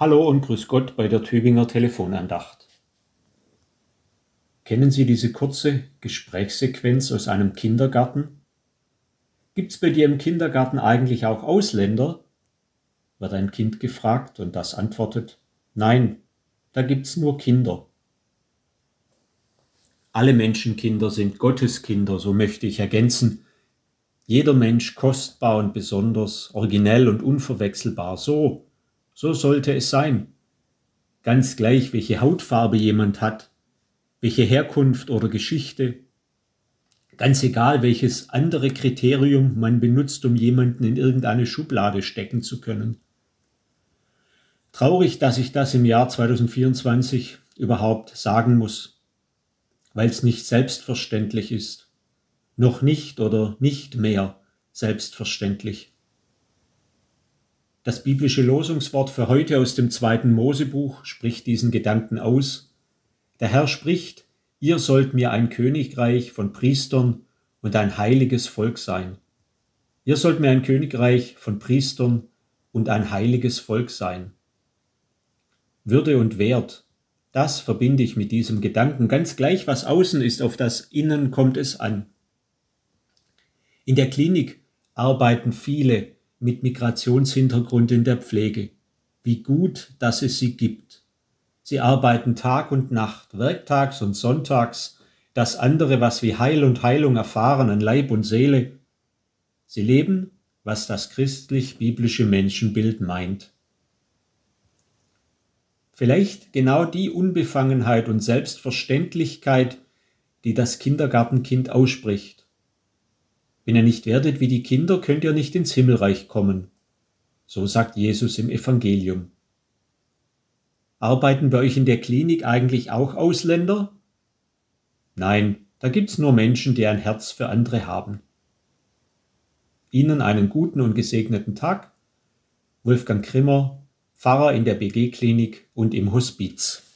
Hallo und grüß Gott bei der Tübinger Telefonandacht. Kennen Sie diese kurze Gesprächssequenz aus einem Kindergarten? Gibt's bei dir im Kindergarten eigentlich auch Ausländer? wird ein Kind gefragt und das antwortet, nein, da gibt's nur Kinder. Alle Menschenkinder sind Gotteskinder, so möchte ich ergänzen. Jeder Mensch kostbar und besonders, originell und unverwechselbar, so so sollte es sein. Ganz gleich, welche Hautfarbe jemand hat, welche Herkunft oder Geschichte, ganz egal, welches andere Kriterium man benutzt, um jemanden in irgendeine Schublade stecken zu können. Traurig, dass ich das im Jahr 2024 überhaupt sagen muss, weil es nicht selbstverständlich ist, noch nicht oder nicht mehr selbstverständlich. Das biblische Losungswort für heute aus dem zweiten Mosebuch spricht diesen Gedanken aus. Der Herr spricht, ihr sollt mir ein Königreich von Priestern und ein heiliges Volk sein. Ihr sollt mir ein Königreich von Priestern und ein heiliges Volk sein. Würde und Wert, das verbinde ich mit diesem Gedanken. Ganz gleich, was außen ist, auf das Innen kommt es an. In der Klinik arbeiten viele mit Migrationshintergrund in der Pflege. Wie gut, dass es sie gibt. Sie arbeiten Tag und Nacht, werktags und sonntags, das andere, was wir Heil und Heilung erfahren an Leib und Seele. Sie leben, was das christlich-biblische Menschenbild meint. Vielleicht genau die Unbefangenheit und Selbstverständlichkeit, die das Kindergartenkind ausspricht. Wenn ihr nicht werdet wie die Kinder, könnt ihr nicht ins Himmelreich kommen. So sagt Jesus im Evangelium. Arbeiten bei euch in der Klinik eigentlich auch Ausländer? Nein, da gibt's nur Menschen, die ein Herz für andere haben. Ihnen einen guten und gesegneten Tag. Wolfgang Krimmer, Pfarrer in der BG-Klinik und im Hospiz.